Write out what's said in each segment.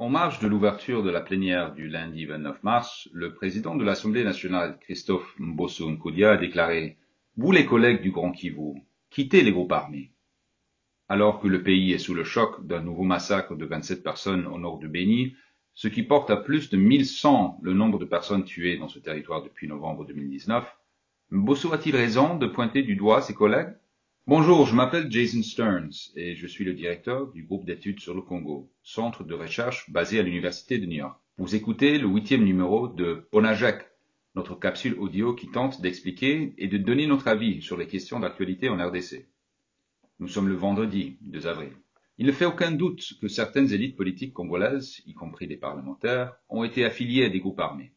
En marge de l'ouverture de la plénière du lundi 29 mars, le président de l'Assemblée nationale, Christophe Mbosso Nkoudia, a déclaré Vous les collègues du Grand Kivu, quittez les groupes armés. Alors que le pays est sous le choc d'un nouveau massacre de 27 personnes au nord de Béni, ce qui porte à plus de 1100 le nombre de personnes tuées dans ce territoire depuis novembre 2019, Mbosso a-t-il raison de pointer du doigt ses collègues? Bonjour, je m'appelle Jason Stearns et je suis le directeur du groupe d'études sur le Congo, centre de recherche basé à l'Université de New York. Vous écoutez le huitième numéro de Ponajek, notre capsule audio qui tente d'expliquer et de donner notre avis sur les questions d'actualité en RDC. Nous sommes le vendredi 2 avril. Il ne fait aucun doute que certaines élites politiques congolaises, y compris des parlementaires, ont été affiliées à des groupes armés.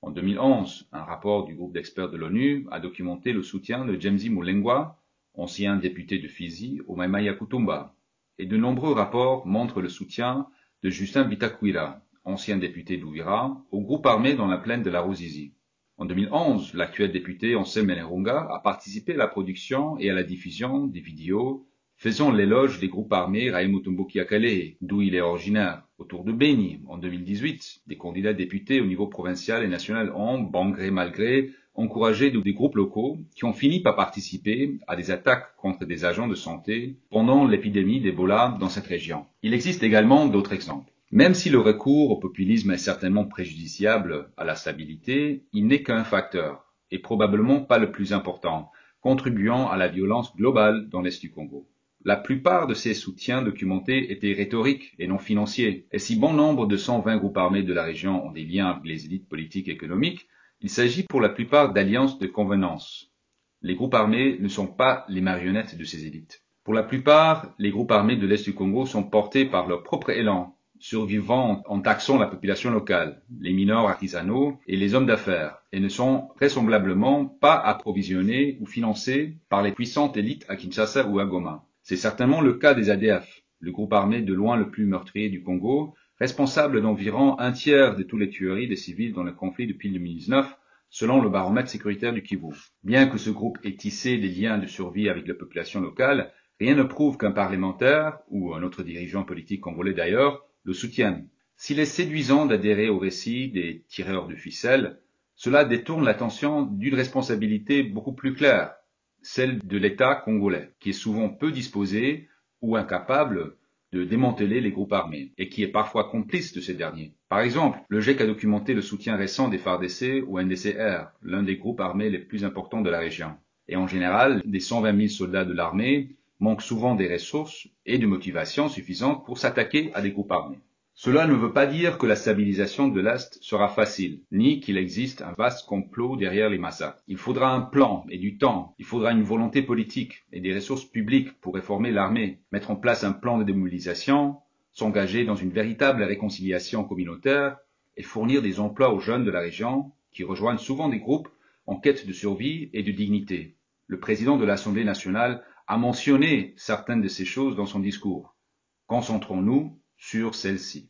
En 2011, un rapport du groupe d'experts de l'ONU a documenté le soutien de James Mulengwa, ancien député de Fizi, au Maimaya Kutumba, et de nombreux rapports montrent le soutien de Justin Bitakwira, ancien député d'Ouvira, au groupe armé dans la plaine de la Ruzizi. En 2011, l'actuel député Ansel Menerunga a participé à la production et à la diffusion des vidéos faisant l'éloge des groupes armés Raimutumbuki Akale, d'où il est originaire. Autour de Beni, en 2018, des candidats députés au niveau provincial et national ont, bon gré mal gré, encouragé des groupes locaux qui ont fini par participer à des attaques contre des agents de santé pendant l'épidémie d'Ebola dans cette région. Il existe également d'autres exemples. Même si le recours au populisme est certainement préjudiciable à la stabilité, il n'est qu'un facteur, et probablement pas le plus important, contribuant à la violence globale dans l'Est du Congo. La plupart de ces soutiens documentés étaient rhétoriques et non financiers, et si bon nombre de 120 groupes armés de la région ont des liens avec les élites politiques et économiques, il s'agit pour la plupart d'alliances de convenance. Les groupes armés ne sont pas les marionnettes de ces élites. Pour la plupart, les groupes armés de l'Est du Congo sont portés par leur propre élan, survivant en taxant la population locale, les mineurs artisanaux et les hommes d'affaires, et ne sont vraisemblablement pas approvisionnés ou financés par les puissantes élites à Kinshasa ou à Goma. C'est certainement le cas des ADF, le groupe armé de loin le plus meurtrier du Congo, responsable d'environ un tiers de toutes les tueries des civils dans le conflit depuis 2019, selon le baromètre sécuritaire du Kivu. Bien que ce groupe ait tissé des liens de survie avec la population locale, rien ne prouve qu'un parlementaire, ou un autre dirigeant politique congolais d'ailleurs, le soutiennent. S'il est séduisant d'adhérer au récit des tireurs de ficelles, cela détourne l'attention d'une responsabilité beaucoup plus claire, celle de l'État congolais, qui est souvent peu disposé ou incapable de démanteler les groupes armés, et qui est parfois complice de ces derniers. Par exemple, le GEC a documenté le soutien récent des FARDC ou NDCR, l'un des groupes armés les plus importants de la région. Et en général, des 120 000 soldats de l'armée manquent souvent des ressources et de motivation suffisantes pour s'attaquer à des groupes armés. Cela ne veut pas dire que la stabilisation de l'Est sera facile, ni qu'il existe un vaste complot derrière les massacres. Il faudra un plan et du temps, il faudra une volonté politique et des ressources publiques pour réformer l'armée, mettre en place un plan de démobilisation, s'engager dans une véritable réconciliation communautaire et fournir des emplois aux jeunes de la région qui rejoignent souvent des groupes en quête de survie et de dignité. Le président de l'Assemblée nationale a mentionné certaines de ces choses dans son discours. Concentrons-nous sur celle-ci.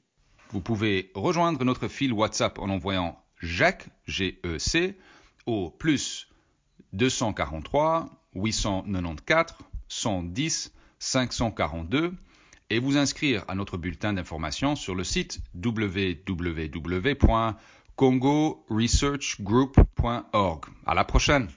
Vous pouvez rejoindre notre fil WhatsApp en envoyant Jacques, G-E-C, au plus 243 894 110 542 et vous inscrire à notre bulletin d'information sur le site www.congoresearchgroup.org. À la prochaine!